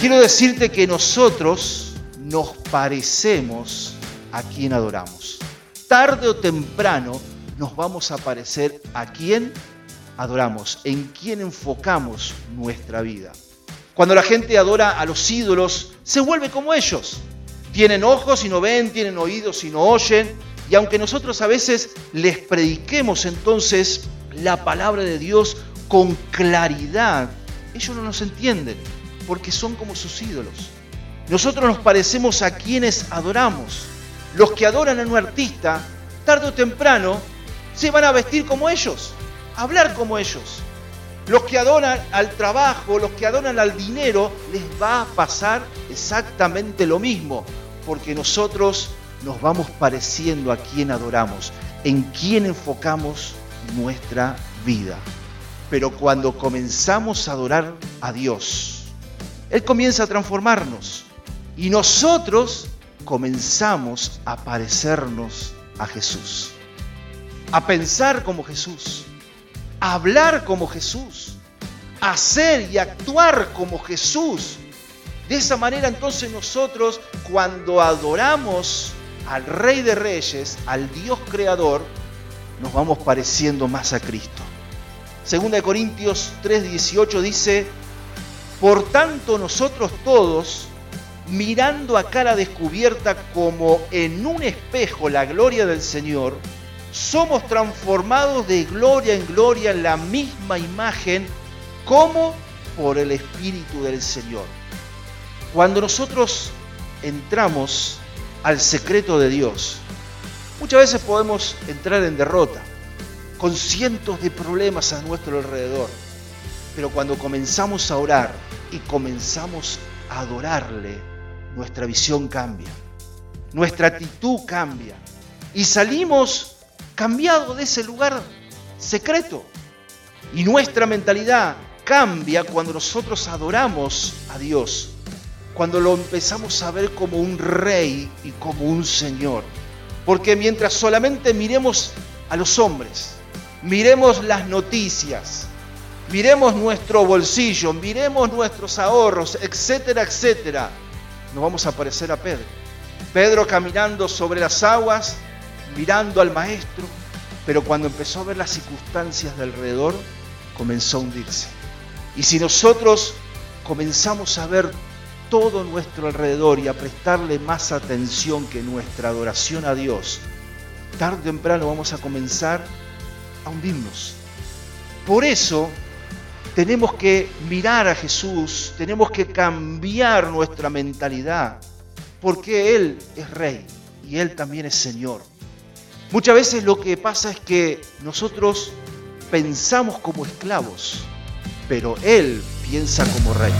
quiero decirte que nosotros nos parecemos a quien adoramos. Tarde o temprano nos vamos a parecer a quien adoramos, en quien enfocamos nuestra vida. Cuando la gente adora a los ídolos, se vuelve como ellos. Tienen ojos y no ven, tienen oídos y no oyen. Y aunque nosotros a veces les prediquemos entonces la palabra de Dios con claridad, ellos no nos entienden porque son como sus ídolos. Nosotros nos parecemos a quienes adoramos. Los que adoran a un artista, tarde o temprano, se van a vestir como ellos, a hablar como ellos. Los que adoran al trabajo, los que adoran al dinero, les va a pasar exactamente lo mismo, porque nosotros nos vamos pareciendo a quien adoramos, en quien enfocamos nuestra vida. Pero cuando comenzamos a adorar a Dios, Él comienza a transformarnos y nosotros comenzamos a parecernos a Jesús, a pensar como Jesús, a hablar como Jesús, a hacer y actuar como Jesús. De esa manera entonces nosotros cuando adoramos al Rey de Reyes, al Dios Creador, nos vamos pareciendo más a Cristo. Segunda de Corintios 3:18 dice, por tanto nosotros todos, mirando a cara descubierta como en un espejo la gloria del Señor, somos transformados de gloria en gloria en la misma imagen como por el Espíritu del Señor. Cuando nosotros entramos al secreto de Dios, muchas veces podemos entrar en derrota, con cientos de problemas a nuestro alrededor. Pero cuando comenzamos a orar y comenzamos a adorarle, nuestra visión cambia, nuestra actitud cambia y salimos cambiados de ese lugar secreto. Y nuestra mentalidad cambia cuando nosotros adoramos a Dios, cuando lo empezamos a ver como un rey y como un señor. Porque mientras solamente miremos a los hombres, miremos las noticias, miremos nuestro bolsillo, miremos nuestros ahorros, etcétera, etcétera, nos vamos a parecer a Pedro. Pedro caminando sobre las aguas, mirando al maestro, pero cuando empezó a ver las circunstancias de alrededor, comenzó a hundirse. Y si nosotros comenzamos a ver todo nuestro alrededor y a prestarle más atención que nuestra adoración a Dios, tarde o temprano vamos a comenzar a hundirnos. Por eso tenemos que mirar a Jesús, tenemos que cambiar nuestra mentalidad, porque Él es Rey y Él también es Señor. Muchas veces lo que pasa es que nosotros pensamos como esclavos, pero Él piensa como Rey.